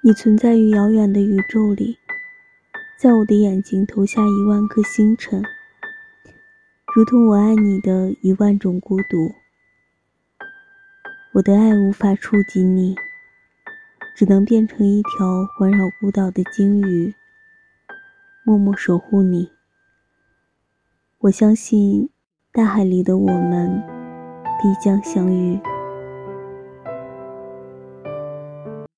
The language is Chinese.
你存在于遥远的宇宙里在我的眼睛投下一万颗星辰如同我爱你的一万种孤独。我的爱无法触及你只能变成一条环绕孤岛的鲸鱼默默守护你。我相信大海里的我们必将相遇。